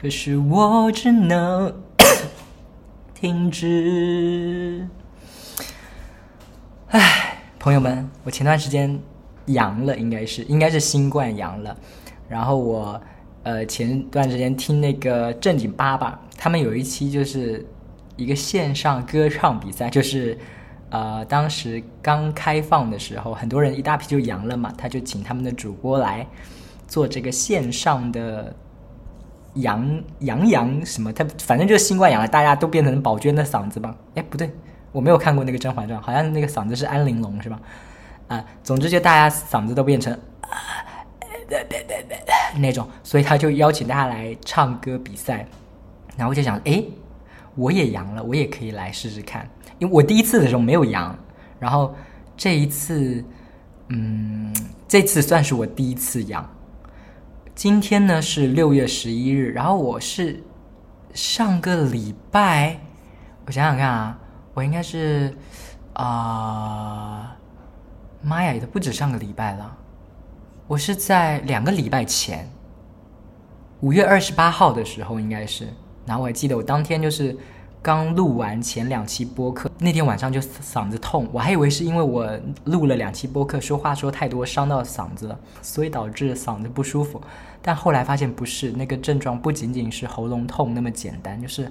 可是我只能 停止。唉，朋友们，我前段时间阳了，应该是应该是新冠阳了。然后我呃前段时间听那个正经八百，他们有一期就是一个线上歌唱比赛，就是呃当时刚开放的时候，很多人一大批就阳了嘛，他就请他们的主播来做这个线上的。杨杨洋什么？他反正就是新冠阳了，大家都变成宝娟的嗓子吧？哎，不对，我没有看过那个《甄嬛传》，好像那个嗓子是安陵容是吧？啊，总之就大家嗓子都变成啊那种，所以他就邀请大家来唱歌比赛。然后我就想，哎，我也阳了，我也可以来试试看。因为我第一次的时候没有阳，然后这一次，嗯，这次算是我第一次阳。今天呢是六月十一日，然后我是上个礼拜，我想想看啊，我应该是啊，妈呀，也不止上个礼拜了，我是在两个礼拜前，五月二十八号的时候应该是，然后我还记得我当天就是。刚录完前两期播客，那天晚上就嗓子痛，我还以为是因为我录了两期播客，说话说太多伤到嗓子了，所以导致嗓子不舒服。但后来发现不是，那个症状不仅仅是喉咙痛那么简单，就是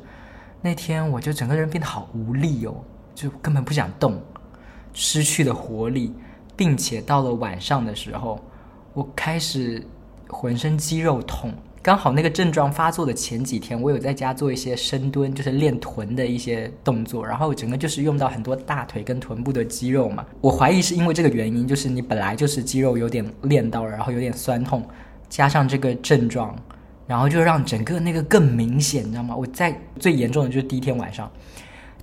那天我就整个人变得好无力哦，就根本不想动，失去了活力，并且到了晚上的时候，我开始浑身肌肉痛。刚好那个症状发作的前几天，我有在家做一些深蹲，就是练臀的一些动作，然后整个就是用到很多大腿跟臀部的肌肉嘛。我怀疑是因为这个原因，就是你本来就是肌肉有点练到了，然后有点酸痛，加上这个症状，然后就让整个那个更明显，你知道吗？我在最严重的就是第一天晚上，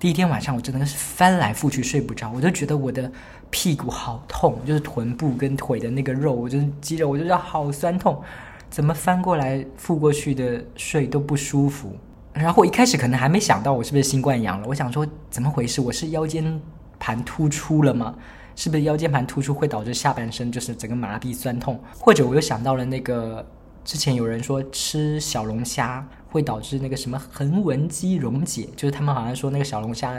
第一天晚上我真的是翻来覆去睡不着，我就觉得我的屁股好痛，就是臀部跟腿的那个肉，我就是肌肉，我就觉得好酸痛。怎么翻过来覆过去的睡都不舒服，然后我一开始可能还没想到我是不是新冠阳了，我想说怎么回事？我是腰间盘突出了吗？是不是腰间盘突出会导致下半身就是整个麻痹酸痛？或者我又想到了那个之前有人说吃小龙虾会导致那个什么横纹肌溶解，就是他们好像说那个小龙虾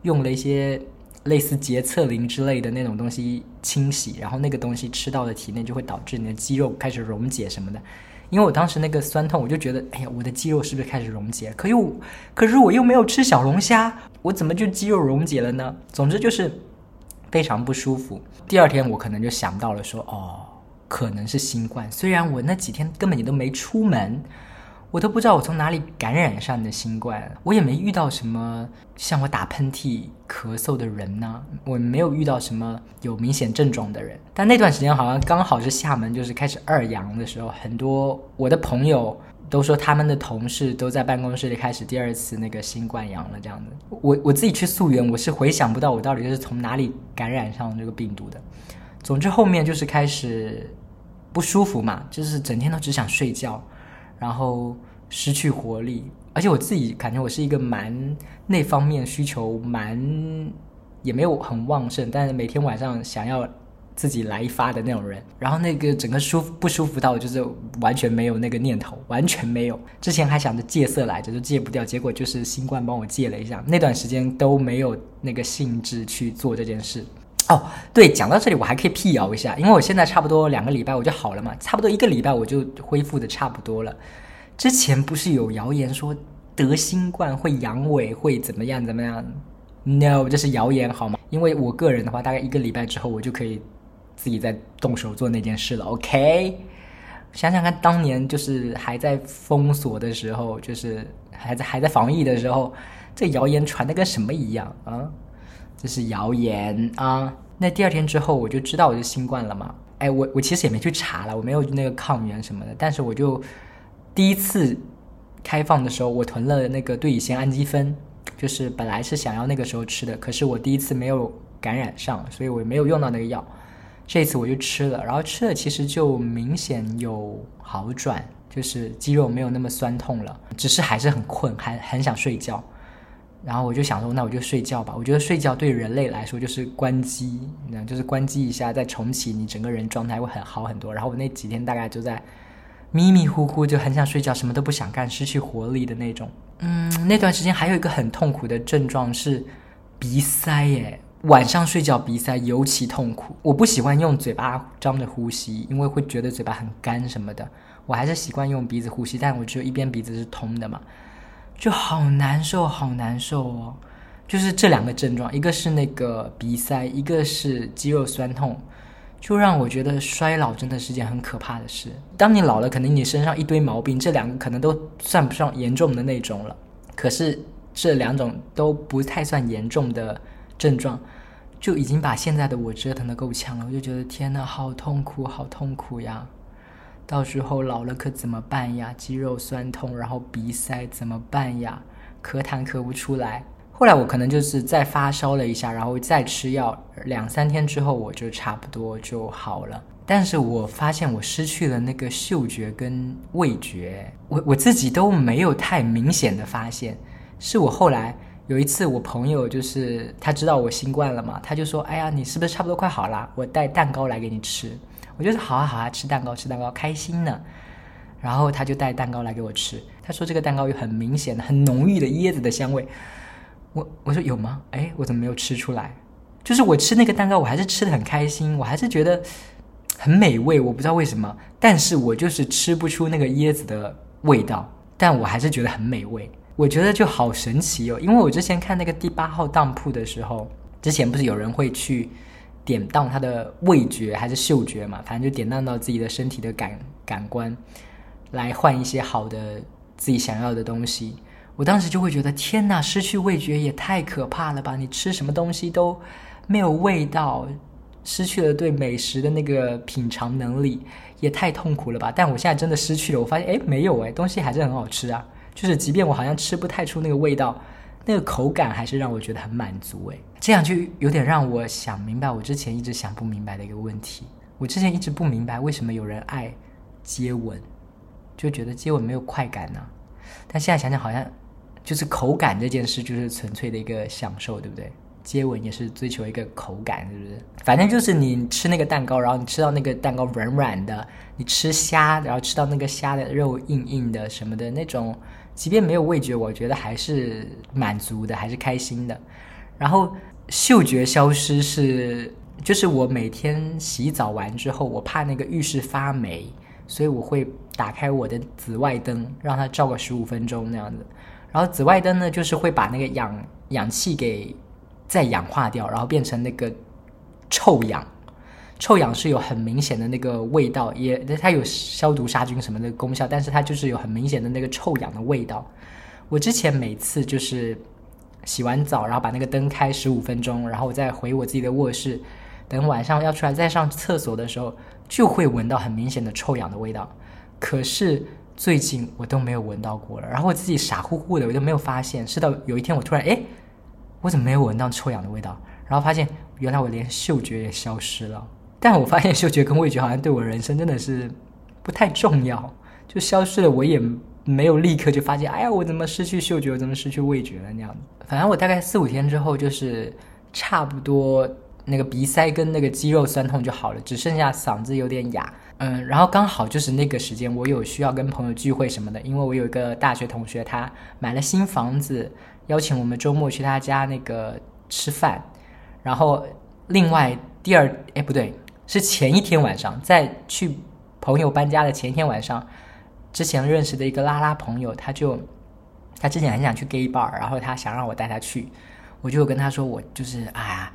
用了一些。类似洁厕灵之类的那种东西清洗，然后那个东西吃到的体内就会导致你的肌肉开始溶解什么的。因为我当时那个酸痛，我就觉得，哎呀，我的肌肉是不是开始溶解？可又，可是我又没有吃小龙虾，我怎么就肌肉溶解了呢？总之就是非常不舒服。第二天我可能就想到了说，哦，可能是新冠。虽然我那几天根本也都没出门。我都不知道我从哪里感染上的新冠，我也没遇到什么像我打喷嚏、咳嗽的人呢，我没有遇到什么有明显症状的人。但那段时间好像刚好是厦门就是开始二阳的时候，很多我的朋友都说他们的同事都在办公室里开始第二次那个新冠阳了这样子。我我自己去溯源，我是回想不到我到底是从哪里感染上这个病毒的。总之后面就是开始不舒服嘛，就是整天都只想睡觉。然后失去活力，而且我自己感觉我是一个蛮那方面需求蛮也没有很旺盛，但是每天晚上想要自己来一发的那种人。然后那个整个舒服不舒服到就是完全没有那个念头，完全没有。之前还想着戒色来着，就戒不掉，结果就是新冠帮我戒了一下，那段时间都没有那个兴致去做这件事。哦，对，讲到这里我还可以辟谣一下，因为我现在差不多两个礼拜我就好了嘛，差不多一个礼拜我就恢复的差不多了。之前不是有谣言说得新冠会阳痿会怎么样怎么样？No，这是谣言好吗？因为我个人的话，大概一个礼拜之后，我就可以自己再动手做那件事了。OK，想想看，当年就是还在封锁的时候，就是还在还在防疫的时候，这谣言传的跟什么一样啊？这是谣言啊！那第二天之后，我就知道我是新冠了嘛。哎，我我其实也没去查了，我没有那个抗原什么的，但是我就第一次开放的时候，我囤了那个对乙酰氨基酚，就是本来是想要那个时候吃的，可是我第一次没有感染上，所以我没有用到那个药。这次我就吃了，然后吃了其实就明显有好转，就是肌肉没有那么酸痛了，只是还是很困，还很想睡觉。然后我就想说，那我就睡觉吧。我觉得睡觉对人类来说就是关机，你知道就是关机一下再重启，你整个人状态会很好很多。然后我那几天大概就在迷迷糊糊，就很想睡觉，什么都不想干，失去活力的那种。嗯，那段时间还有一个很痛苦的症状是鼻塞，耶，晚上睡觉鼻塞尤其痛苦。我不喜欢用嘴巴张着呼吸，因为会觉得嘴巴很干什么的。我还是习惯用鼻子呼吸，但我只有一边鼻子是通的嘛。就好难受，好难受哦！就是这两个症状，一个是那个鼻塞，一个是肌肉酸痛，就让我觉得衰老真的是件很可怕的事。当你老了，可能你身上一堆毛病，这两个可能都算不上严重的那种了。可是这两种都不太算严重的症状，就已经把现在的我折腾的够呛了。我就觉得天呐，好痛苦，好痛苦呀！到时候老了可怎么办呀？肌肉酸痛，然后鼻塞怎么办呀？咳痰咳不出来。后来我可能就是再发烧了一下，然后再吃药，两三天之后我就差不多就好了。但是我发现我失去了那个嗅觉跟味觉，我我自己都没有太明显的发现。是我后来有一次，我朋友就是他知道我新冠了嘛，他就说：“哎呀，你是不是差不多快好了？我带蛋糕来给你吃。”我就说好啊好啊，吃蛋糕吃蛋糕开心呢。然后他就带蛋糕来给我吃，他说这个蛋糕有很明显的、很浓郁的椰子的香味。我我说有吗？哎，我怎么没有吃出来？就是我吃那个蛋糕，我还是吃的很开心，我还是觉得很美味。我不知道为什么，但是我就是吃不出那个椰子的味道，但我还是觉得很美味。我觉得就好神奇哦，因为我之前看那个第八号当铺的时候，之前不是有人会去。典当他的味觉还是嗅觉嘛，反正就典当到自己的身体的感感官，来换一些好的自己想要的东西。我当时就会觉得，天哪，失去味觉也太可怕了吧！你吃什么东西都没有味道，失去了对美食的那个品尝能力，也太痛苦了吧！但我现在真的失去了，我发现，哎，没有哎，东西还是很好吃啊，就是即便我好像吃不太出那个味道。那个口感还是让我觉得很满足诶，这样就有点让我想明白我之前一直想不明白的一个问题。我之前一直不明白为什么有人爱接吻，就觉得接吻没有快感呢？但现在想想，好像就是口感这件事就是纯粹的一个享受，对不对？接吻也是追求一个口感，是不是？反正就是你吃那个蛋糕，然后你吃到那个蛋糕软软的，你吃虾，然后吃到那个虾的肉硬硬的什么的那种。即便没有味觉，我觉得还是满足的，还是开心的。然后嗅觉消失是，就是我每天洗澡完之后，我怕那个浴室发霉，所以我会打开我的紫外灯，让它照个十五分钟那样子。然后紫外灯呢，就是会把那个氧氧气给再氧化掉，然后变成那个臭氧。臭氧是有很明显的那个味道，也它有消毒杀菌什么的功效，但是它就是有很明显的那个臭氧的味道。我之前每次就是洗完澡，然后把那个灯开十五分钟，然后我再回我自己的卧室，等晚上要出来再上厕所的时候，就会闻到很明显的臭氧的味道。可是最近我都没有闻到过了，然后我自己傻乎乎的，我就没有发现。是到有一天我突然哎，我怎么没有闻到臭氧的味道？然后发现原来我连嗅觉也消失了。但我发现嗅觉跟味觉好像对我人生真的是不太重要，就消失了，我也没有立刻就发现，哎呀，我怎么失去嗅觉，我怎么失去味觉了那样子。反正我大概四五天之后，就是差不多那个鼻塞跟那个肌肉酸痛就好了，只剩下嗓子有点哑。嗯，然后刚好就是那个时间，我有需要跟朋友聚会什么的，因为我有一个大学同学，他买了新房子，邀请我们周末去他家那个吃饭。然后另外第二，哎，不对。是前一天晚上，在去朋友搬家的前一天晚上，之前认识的一个拉拉朋友，他就他之前很想去 gay bar，然后他想让我带他去，我就跟他说我就是哎呀，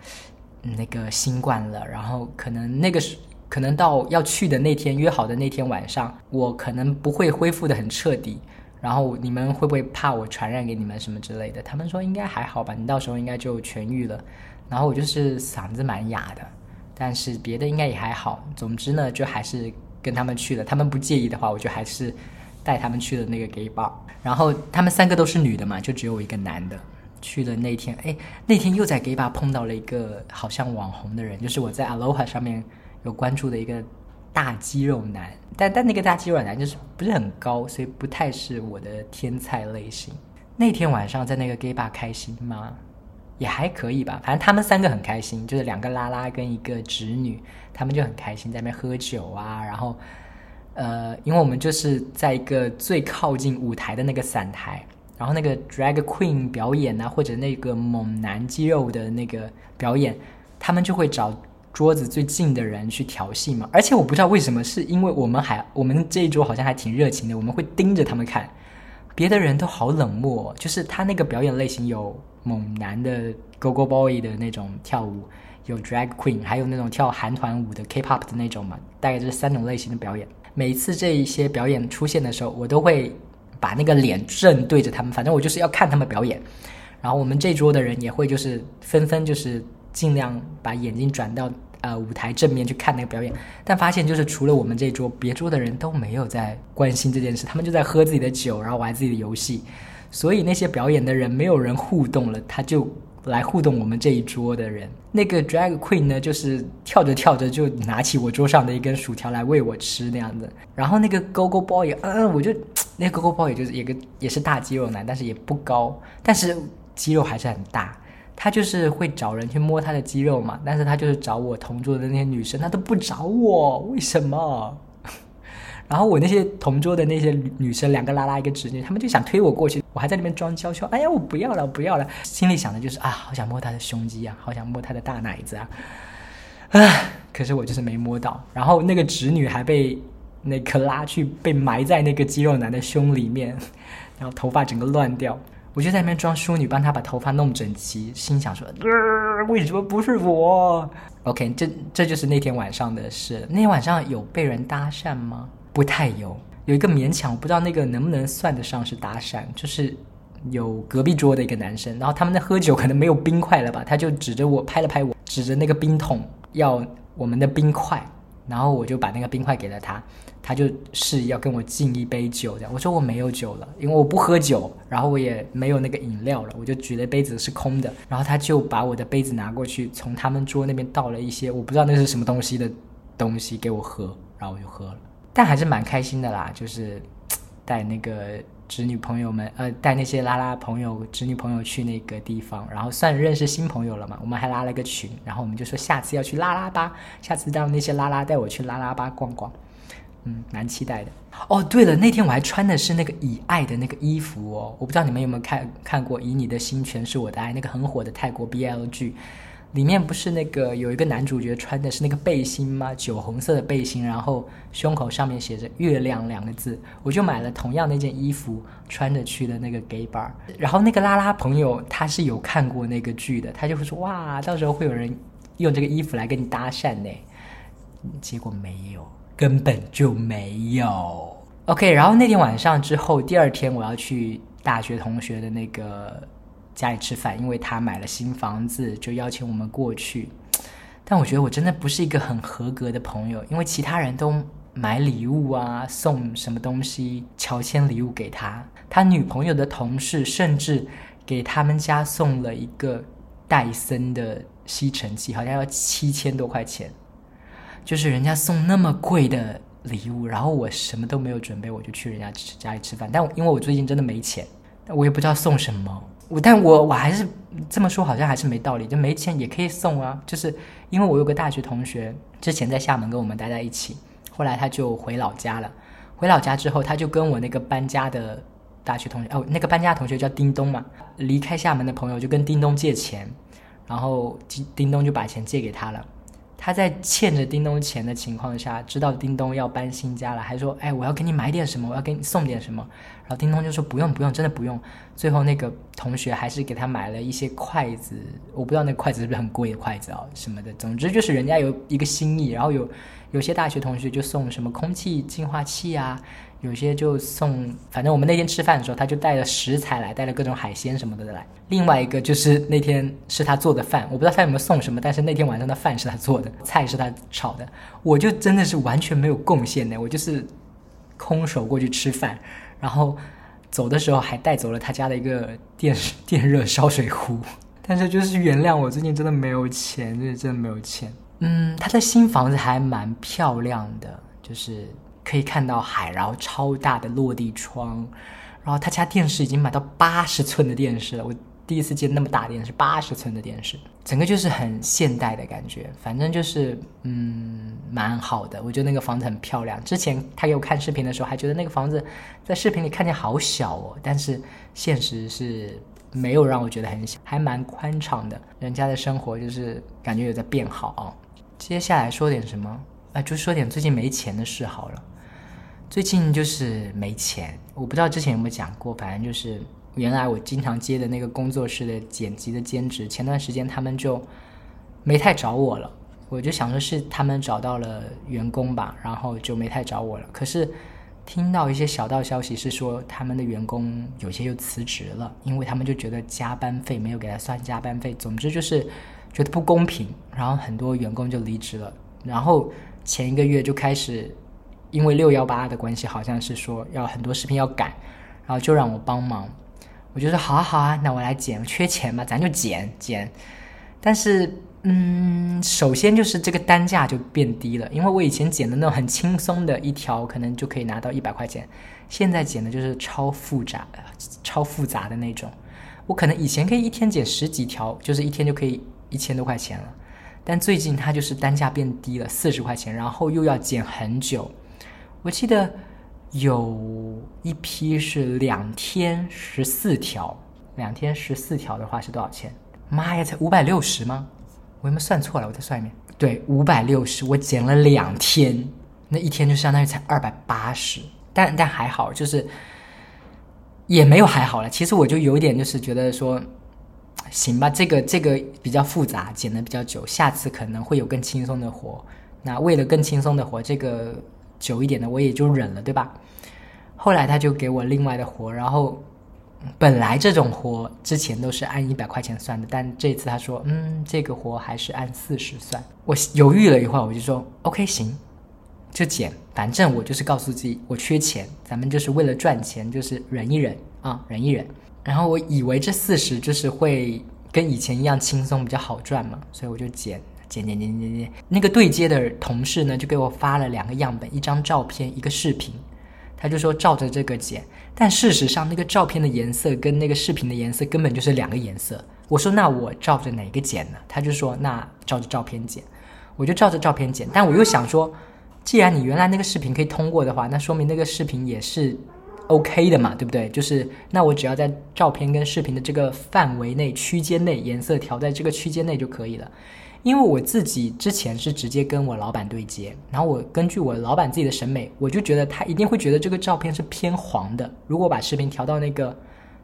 那个新冠了，然后可能那个是可能到要去的那天约好的那天晚上，我可能不会恢复的很彻底，然后你们会不会怕我传染给你们什么之类的？他们说应该还好吧，你到时候应该就痊愈了。然后我就是嗓子蛮哑的，但是别的应该也还好。总之呢，就还是跟他们去了。他们不介意的话，我就还是。带他们去了那个 gay bar，然后他们三个都是女的嘛，就只有我一个男的。去的那天，哎，那天又在 gay bar 碰到了一个好像网红的人，就是我在 Aloha 上面有关注的一个大肌肉男。但但那个大肌肉男就是不是很高，所以不太是我的天菜类型。那天晚上在那个 gay bar 开心吗？也还可以吧，反正他们三个很开心，就是两个拉拉跟一个侄女，他们就很开心在那边喝酒啊，然后。呃，因为我们就是在一个最靠近舞台的那个伞台，然后那个 drag queen 表演啊，或者那个猛男肌肉的那个表演，他们就会找桌子最近的人去调戏嘛。而且我不知道为什么，是因为我们还我们这一桌好像还挺热情的，我们会盯着他们看，别的人都好冷漠。就是他那个表演类型有猛男的 go go boy 的那种跳舞，有 drag queen，还有那种跳韩团舞的 K-pop 的那种嘛，大概这三种类型的表演。每次这一些表演出现的时候，我都会把那个脸正对着他们，反正我就是要看他们表演。然后我们这桌的人也会就是纷纷就是尽量把眼睛转到呃舞台正面去看那个表演，但发现就是除了我们这桌，别桌的人都没有在关心这件事，他们就在喝自己的酒，然后玩自己的游戏。所以那些表演的人没有人互动了，他就。来互动我们这一桌的人，那个 drag queen 呢，就是跳着跳着就拿起我桌上的一根薯条来喂我吃那样子。然后那个 go go boy，嗯，我就那个 go go boy 就是一个也是大肌肉男，但是也不高，但是肌肉还是很大。他就是会找人去摸他的肌肉嘛，但是他就是找我同桌的那些女生，他都不找我，为什么？然后我那些同桌的那些女生，两个拉拉一个侄女，他们就想推我过去，我还在那边装娇羞，哎呀，我不要了，不要了，心里想的就是啊，好想摸她的胸肌啊，好想摸她的大奶子啊，唉，可是我就是没摸到。然后那个侄女还被那个拉去被埋在那个肌肉男的胸里面，然后头发整个乱掉，我就在那边装淑女，帮他把头发弄整齐，心想说，为什么不是我？OK，这这就是那天晚上的事。那天晚上有被人搭讪吗？不太有，有一个勉强，我不知道那个能不能算得上是搭讪，就是有隔壁桌的一个男生，然后他们在喝酒，可能没有冰块了吧，他就指着我拍了拍我，指着那个冰桶要我们的冰块，然后我就把那个冰块给了他，他就示意要跟我敬一杯酒，这样我说我没有酒了，因为我不喝酒，然后我也没有那个饮料了，我就举了杯子是空的，然后他就把我的杯子拿过去，从他们桌那边倒了一些我不知道那是什么东西的东西给我喝，然后我就喝了。但还是蛮开心的啦，就是 带那个侄女朋友们，呃，带那些拉拉朋友、侄女朋友去那个地方，然后算认识新朋友了嘛。我们还拉了个群，然后我们就说下次要去拉拉吧，下次让那些拉拉带我去拉拉吧逛逛，嗯，蛮期待的。哦，对了，那天我还穿的是那个以爱的那个衣服哦，我不知道你们有没有看看过《以你的心全是我的爱》那个很火的泰国 BL 剧。里面不是那个有一个男主角穿的是那个背心吗？酒红色的背心，然后胸口上面写着“月亮”两个字。我就买了同样那件衣服，穿着去的那个 gay bar。然后那个拉拉朋友他是有看过那个剧的，他就会说：“哇，到时候会有人用这个衣服来跟你搭讪呢。”结果没有，根本就没有。OK，然后那天晚上之后，第二天我要去大学同学的那个。家里吃饭，因为他买了新房子，就邀请我们过去。但我觉得我真的不是一个很合格的朋友，因为其他人都买礼物啊，送什么东西，乔迁礼物给他。他女朋友的同事甚至给他们家送了一个戴森的吸尘器，好像要七千多块钱。就是人家送那么贵的礼物，然后我什么都没有准备，我就去人家家里吃饭。但因为我最近真的没钱，我也不知道送什么。我但我我还是这么说，好像还是没道理。就没钱也可以送啊，就是因为我有个大学同学，之前在厦门跟我们待在一起，后来他就回老家了。回老家之后，他就跟我那个搬家的大学同学，哦，那个搬家同学叫叮咚嘛，离开厦门的朋友就跟叮咚借钱，然后叮叮咚就把钱借给他了。他在欠着叮咚钱的情况下，知道叮咚要搬新家了，还说：“哎，我要给你买点什么，我要给你送点什么。”然后叮咚就说：“不用，不用，真的不用。”最后那个同学还是给他买了一些筷子，我不知道那个筷子是不是很贵的筷子啊什么的。总之就是人家有一个心意，然后有有些大学同学就送什么空气净化器啊。有些就送，反正我们那天吃饭的时候，他就带了食材来，带了各种海鲜什么的来。另外一个就是那天是他做的饭，我不知道他有没有送什么，但是那天晚上的饭是他做的，菜是他炒的。我就真的是完全没有贡献的，我就是空手过去吃饭，然后走的时候还带走了他家的一个电 电热烧水壶。但是就是原谅我最近真的没有钱，就是真的没有钱。嗯，他的新房子还蛮漂亮的，就是。可以看到海，然后超大的落地窗，然后他家电视已经买到八十寸的电视了。我第一次见那么大电视，八十寸的电视，整个就是很现代的感觉。反正就是嗯，蛮好的。我觉得那个房子很漂亮。之前他给我看视频的时候，还觉得那个房子在视频里看见好小哦，但是现实是没有让我觉得很小，还蛮宽敞的。人家的生活就是感觉有在变好。接下来说点什么？啊，就说点最近没钱的事好了。最近就是没钱，我不知道之前有没有讲过，反正就是原来我经常接的那个工作室的剪辑的兼职，前段时间他们就没太找我了，我就想说是他们找到了员工吧，然后就没太找我了。可是听到一些小道消息是说他们的员工有些又辞职了，因为他们就觉得加班费没有给他算加班费，总之就是觉得不公平，然后很多员工就离职了，然后前一个月就开始。因为六幺八的关系，好像是说要很多视频要赶，然后就让我帮忙。我就说好啊好啊，那我来剪，缺钱嘛，咱就剪剪。但是，嗯，首先就是这个单价就变低了，因为我以前剪的那种很轻松的一条，可能就可以拿到一百块钱，现在剪的就是超复杂、超复杂的那种。我可能以前可以一天剪十几条，就是一天就可以一千多块钱了，但最近它就是单价变低了，四十块钱，然后又要剪很久。我记得有一批是两天十四条，两天十四条的话是多少钱？妈呀，才五百六十吗？我有没有算错了？我再算一遍。对，五百六十，我减了两天，那一天就相当于才二百八十。但但还好，就是也没有还好了。其实我就有点就是觉得说，行吧，这个这个比较复杂，剪的比较久，下次可能会有更轻松的活。那为了更轻松的活，这个。久一点的我也就忍了，对吧？后来他就给我另外的活，然后本来这种活之前都是按一百块钱算的，但这次他说，嗯，这个活还是按四十算。我犹豫了一会儿，我就说，OK，行，就减，反正我就是告诉自己，我缺钱，咱们就是为了赚钱，就是忍一忍啊，忍一忍。然后我以为这四十就是会跟以前一样轻松，比较好赚嘛，所以我就减。剪剪剪剪剪，那个对接的同事呢，就给我发了两个样本，一张照片，一个视频。他就说照着这个剪，但事实上那个照片的颜色跟那个视频的颜色根本就是两个颜色。我说那我照着哪个剪呢？他就说那照着照片剪。我就照着照片剪，但我又想说，既然你原来那个视频可以通过的话，那说明那个视频也是 OK 的嘛，对不对？就是那我只要在照片跟视频的这个范围内区间内，颜色调在这个区间内就可以了。因为我自己之前是直接跟我老板对接，然后我根据我老板自己的审美，我就觉得他一定会觉得这个照片是偏黄的。如果把视频调到那个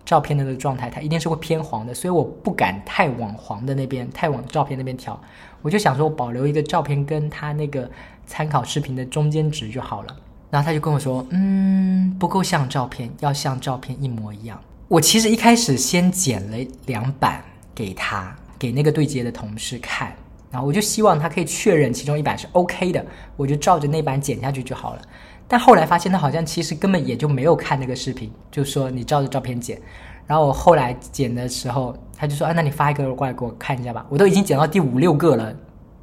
照片的那个状态，它一定是会偏黄的，所以我不敢太往黄的那边，太往照片那边调。我就想说，我保留一个照片跟他那个参考视频的中间值就好了。然后他就跟我说，嗯，不够像照片，要像照片一模一样。我其实一开始先剪了两版给他，给那个对接的同事看。然后我就希望他可以确认其中一版是 OK 的，我就照着那版剪下去就好了。但后来发现他好像其实根本也就没有看那个视频，就说你照着照片剪。然后我后来剪的时候，他就说啊，那你发一个过来给我看一下吧。我都已经剪到第五六个了，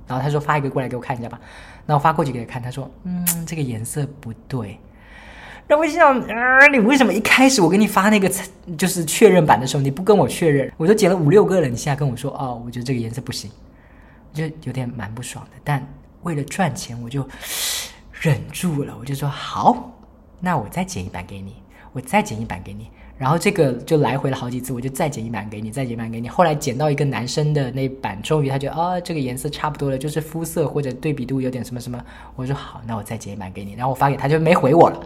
然后他说发一个过来给我看一下吧。那我发过去给他看，他说嗯，这个颜色不对。那我心想啊，你为什么一开始我给你发那个就是确认版的时候你不跟我确认？我都剪了五六个了，你现在跟我说哦，我觉得这个颜色不行。就有点蛮不爽的，但为了赚钱，我就忍住了。我就说好，那我再剪一版给你，我再剪一版给你，然后这个就来回了好几次，我就再剪一版给你，再剪一版给你。后来剪到一个男生的那版，终于他觉得啊，这个颜色差不多了，就是肤色或者对比度有点什么什么。我说好，那我再剪一版给你。然后我发给他，就没回我了。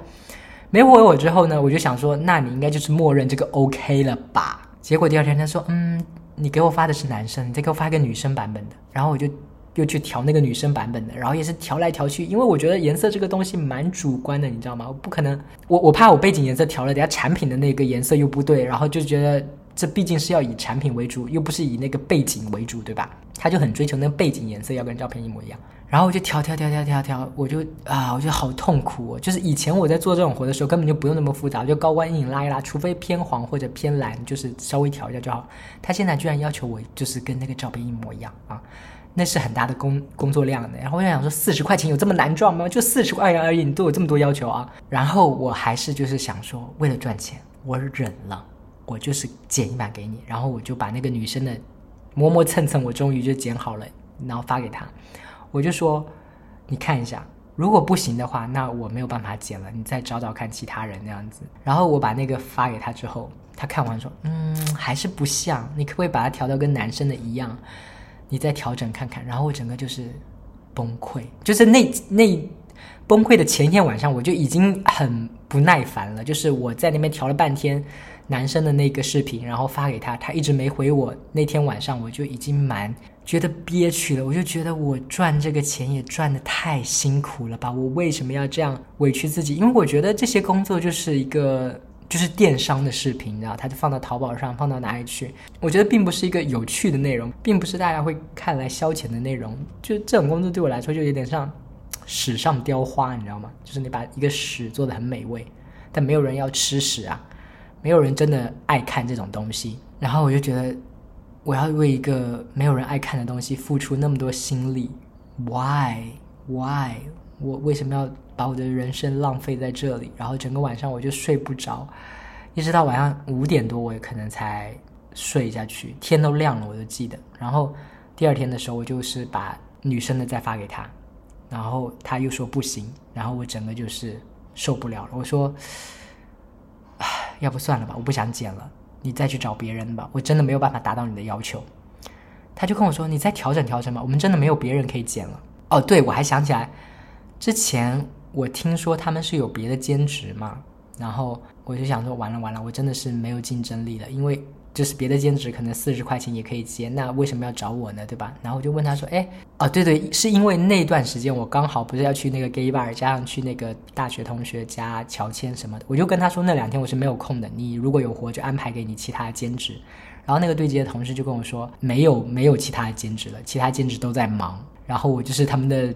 没回我之后呢，我就想说，那你应该就是默认这个 OK 了吧？结果第二天他说，嗯，你给我发的是男生，你再给我发一个女生版本的。然后我就。又去调那个女生版本的，然后也是调来调去，因为我觉得颜色这个东西蛮主观的，你知道吗？我不可能，我我怕我背景颜色调了，等下产品的那个颜色又不对，然后就觉得这毕竟是要以产品为主，又不是以那个背景为主，对吧？他就很追求那个背景颜色要跟照片一模一样，然后我就调调调调调调，我就啊，我觉得好痛苦哦。就是以前我在做这种活的时候，根本就不用那么复杂，就高光阴影拉一拉，除非偏黄或者偏蓝，就是稍微调一下就好。他现在居然要求我就是跟那个照片一模一样啊！那是很大的工工作量的，然后我就想说，四十块钱有这么难赚吗？就四十块钱而已，你对我这么多要求啊？然后我还是就是想说，为了赚钱，我忍了，我就是剪一版给你，然后我就把那个女生的磨磨蹭蹭，我终于就剪好了，然后发给他，我就说，你看一下，如果不行的话，那我没有办法剪了，你再找找看其他人那样子。然后我把那个发给他之后，他看完说，嗯，还是不像，你可不可以把它调到跟男生的一样？你再调整看看，然后我整个就是崩溃，就是那那崩溃的前一天晚上，我就已经很不耐烦了。就是我在那边调了半天男生的那个视频，然后发给他，他一直没回我。那天晚上我就已经蛮觉得憋屈了，我就觉得我赚这个钱也赚的太辛苦了吧？我为什么要这样委屈自己？因为我觉得这些工作就是一个。就是电商的视频，你知道，他就放到淘宝上，放到哪里去？我觉得并不是一个有趣的内容，并不是大家会看来消遣的内容。就这种工作对我来说，就有点像屎上雕花，你知道吗？就是你把一个屎做的很美味，但没有人要吃屎啊，没有人真的爱看这种东西。然后我就觉得，我要为一个没有人爱看的东西付出那么多心力，Why？Why？我为什么要把我的人生浪费在这里？然后整个晚上我就睡不着，一直到晚上五点多，我也可能才睡下去。天都亮了，我就记得。然后第二天的时候，我就是把女生的再发给他，然后他又说不行，然后我整个就是受不了了。我说，要不算了吧，我不想剪了，你再去找别人吧，我真的没有办法达到你的要求。他就跟我说，你再调整调整吧，我们真的没有别人可以减了。哦，对，我还想起来。之前我听说他们是有别的兼职嘛，然后我就想说完了完了，我真的是没有竞争力了，因为就是别的兼职可能四十块钱也可以接，那为什么要找我呢？对吧？然后我就问他说，哎，哦对对，是因为那段时间我刚好不是要去那个 gay bar，加上去那个大学同学家乔迁什么的，我就跟他说那两天我是没有空的，你如果有活就安排给你其他兼职。然后那个对接的同事就跟我说没有没有其他兼职了，其他兼职都在忙，然后我就是他们的。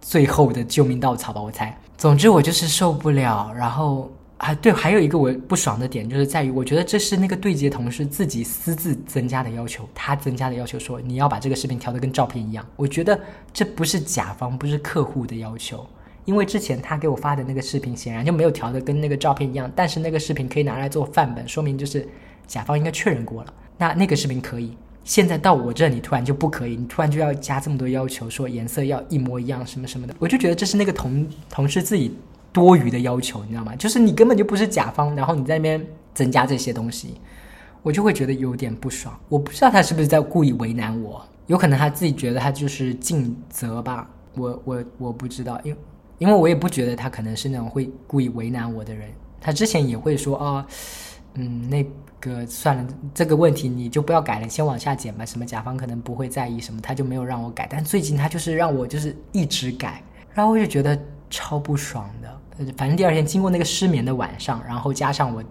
最后的救命稻草吧，我猜。总之我就是受不了，然后啊，对，还有一个我不爽的点就是在于，我觉得这是那个对接同事自己私自增加的要求，他增加的要求说你要把这个视频调的跟照片一样。我觉得这不是甲方，不是客户的要求，因为之前他给我发的那个视频显然就没有调的跟那个照片一样，但是那个视频可以拿来做范本，说明就是甲方应该确认过了，那那个视频可以。现在到我这里突然就不可以，你突然就要加这么多要求，说颜色要一模一样，什么什么的，我就觉得这是那个同同事自己多余的要求，你知道吗？就是你根本就不是甲方，然后你在那边增加这些东西，我就会觉得有点不爽。我不知道他是不是在故意为难我，有可能他自己觉得他就是尽责吧。我我我不知道，因因为我也不觉得他可能是那种会故意为难我的人。他之前也会说啊，嗯，那。个算了，这个问题你就不要改了，先往下减吧。什么甲方可能不会在意什么，他就没有让我改。但最近他就是让我就是一直改，然后我就觉得超不爽的。反正第二天经过那个失眠的晚上，然后加上我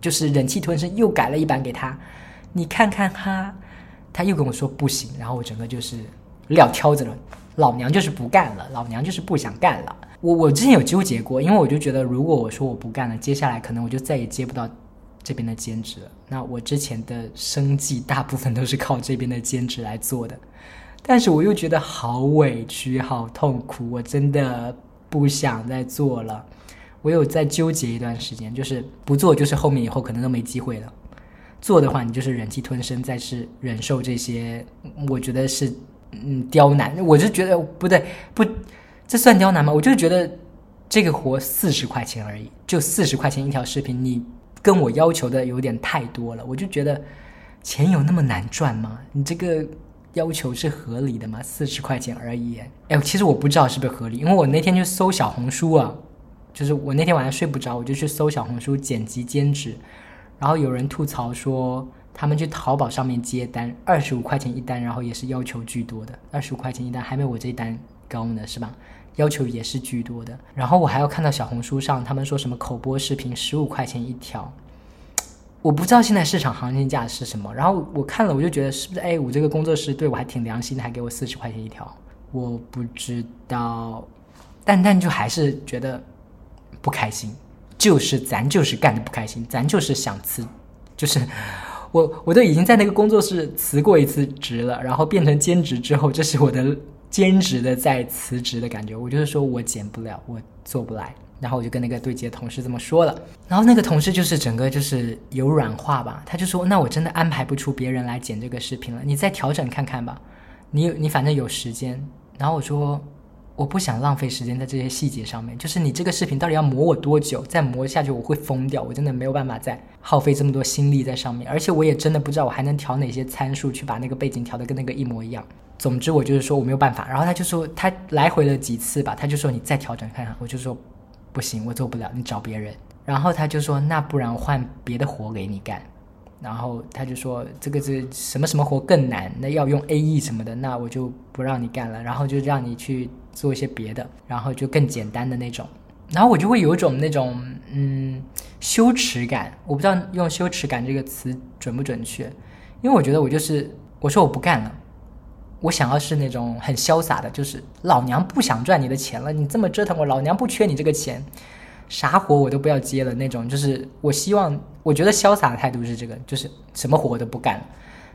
就是忍气吞声又改了一版给他，你看看他，他又跟我说不行，然后我整个就是撂挑子了，老娘就是不干了，老娘就是不想干了。我我之前有纠结过，因为我就觉得如果我说我不干了，接下来可能我就再也接不到。这边的兼职了，那我之前的生计大部分都是靠这边的兼职来做的，但是我又觉得好委屈、好痛苦，我真的不想再做了。我有在纠结一段时间，就是不做，就是后面以后可能都没机会了；做的话，你就是忍气吞声，再是忍受这些，我觉得是嗯刁难。我就觉得不对，不，这算刁难吗？我就觉得这个活四十块钱而已，就四十块钱一条视频，你。跟我要求的有点太多了，我就觉得钱有那么难赚吗？你这个要求是合理的吗？四十块钱而已，哎，其实我不知道是不是合理，因为我那天去搜小红书啊，就是我那天晚上睡不着，我就去搜小红书剪辑兼职，然后有人吐槽说他们去淘宝上面接单，二十五块钱一单，然后也是要求巨多的，二十五块钱一单还没我这单高呢，是吧？要求也是巨多的，然后我还要看到小红书上他们说什么口播视频十五块钱一条，我不知道现在市场行情价是什么。然后我看了，我就觉得是不是哎，我这个工作室对我还挺良心的，还给我四十块钱一条。我不知道，但但就还是觉得不开心，就是咱就是干的不开心，咱就是想辞，就是我我都已经在那个工作室辞过一次职了，然后变成兼职之后，这是我的。兼职的在辞职的感觉，我就是说我剪不了，我做不来，然后我就跟那个对接同事这么说了，然后那个同事就是整个就是有软化吧，他就说那我真的安排不出别人来剪这个视频了，你再调整看看吧，你你反正有时间，然后我说我不想浪费时间在这些细节上面，就是你这个视频到底要磨我多久，再磨下去我会疯掉，我真的没有办法再耗费这么多心力在上面，而且我也真的不知道我还能调哪些参数去把那个背景调的跟那个一模一样。总之，我就是说我没有办法。然后他就说他来回了几次吧，他就说你再调整看看。我就说不行，我做不了，你找别人。然后他就说那不然换别的活给你干。然后他就说这个是什么什么活更难，那要用 AE 什么的，那我就不让你干了。然后就让你去做一些别的，然后就更简单的那种。然后我就会有一种那种嗯羞耻感，我不知道用羞耻感这个词准不准确，因为我觉得我就是我说我不干了。我想要是那种很潇洒的，就是老娘不想赚你的钱了，你这么折腾我，老娘不缺你这个钱，啥活我都不要接了那种。就是我希望，我觉得潇洒的态度是这个，就是什么活都不干。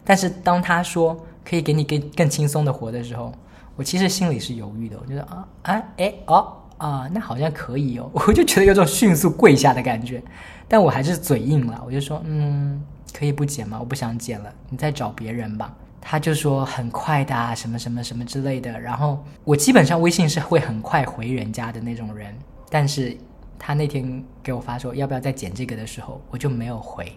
但是当他说可以给你更更轻松的活的时候，我其实心里是犹豫的。我觉得啊啊哎哦啊，那好像可以哦，我就觉得有种迅速跪下的感觉，但我还是嘴硬了，我就说嗯，可以不剪吗？我不想剪了，你再找别人吧。他就说很快的啊，什么什么什么之类的。然后我基本上微信是会很快回人家的那种人，但是他那天给我发说要不要再剪这个的时候，我就没有回，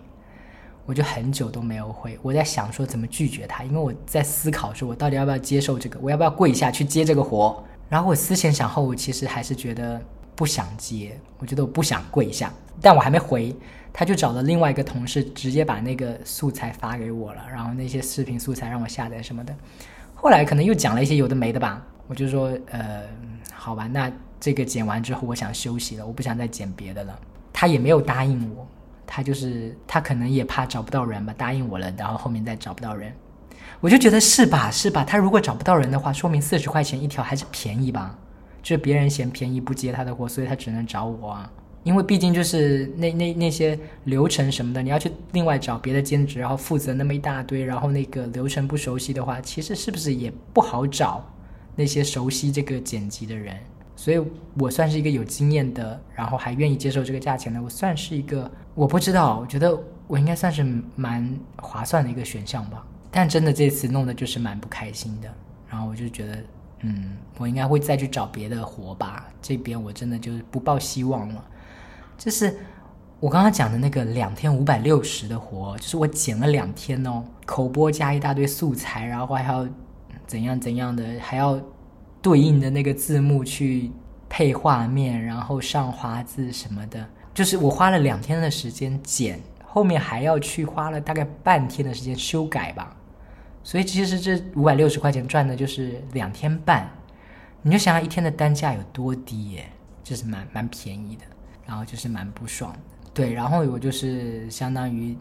我就很久都没有回。我在想说怎么拒绝他，因为我在思考说我到底要不要接受这个，我要不要跪下去接这个活。然后我思前想后，我其实还是觉得不想接，我觉得我不想跪下，但我还没回。他就找了另外一个同事，直接把那个素材发给我了，然后那些视频素材让我下载什么的。后来可能又讲了一些有的没的吧，我就说，呃，好吧，那这个剪完之后，我想休息了，我不想再剪别的了。他也没有答应我，他就是他可能也怕找不到人吧，答应我了，然后后面再找不到人。我就觉得是吧，是吧？他如果找不到人的话，说明四十块钱一条还是便宜吧？就别人嫌便宜不接他的活，所以他只能找我啊。因为毕竟就是那那那些流程什么的，你要去另外找别的兼职，然后负责那么一大堆，然后那个流程不熟悉的话，其实是不是也不好找那些熟悉这个剪辑的人？所以我算是一个有经验的，然后还愿意接受这个价钱的，我算是一个我不知道，我觉得我应该算是蛮划算的一个选项吧。但真的这次弄的就是蛮不开心的，然后我就觉得，嗯，我应该会再去找别的活吧。这边我真的就是不抱希望了。就是我刚刚讲的那个两天五百六十的活，就是我剪了两天哦，口播加一大堆素材，然后还要怎样怎样的，还要对应的那个字幕去配画面，然后上花字什么的，就是我花了两天的时间剪，后面还要去花了大概半天的时间修改吧，所以其实这五百六十块钱赚的就是两天半，你就想想一天的单价有多低耶，就是蛮蛮便宜的。然后就是蛮不爽，对，然后我就是相当于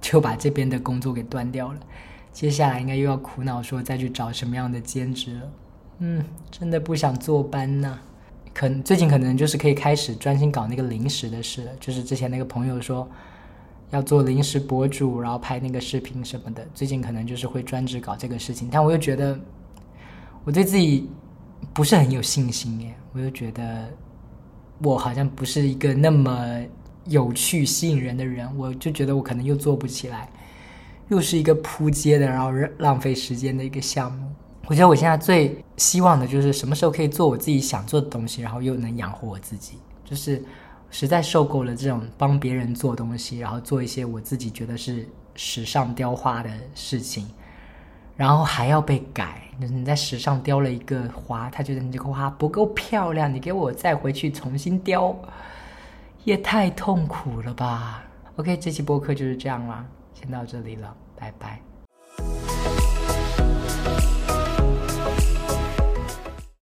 就把这边的工作给断掉了，接下来应该又要苦恼说再去找什么样的兼职了，嗯，真的不想坐班呐，可最近可能就是可以开始专心搞那个零食的事，就是之前那个朋友说要做临时博主，然后拍那个视频什么的，最近可能就是会专职搞这个事情，但我又觉得我对自己不是很有信心耶，我又觉得。我好像不是一个那么有趣、吸引人的人，我就觉得我可能又做不起来，又是一个扑街的，然后浪费时间的一个项目。我觉得我现在最希望的就是什么时候可以做我自己想做的东西，然后又能养活我自己。就是实在受够了这种帮别人做东西然后做一些我自己觉得是时尚雕花的事情然后还要被改你在时尚雕了一个花他觉得你这个花不够漂亮你给我再回去重新雕也太痛苦了吧。Ok 这期播客就是这样啦先到这里了拜拜。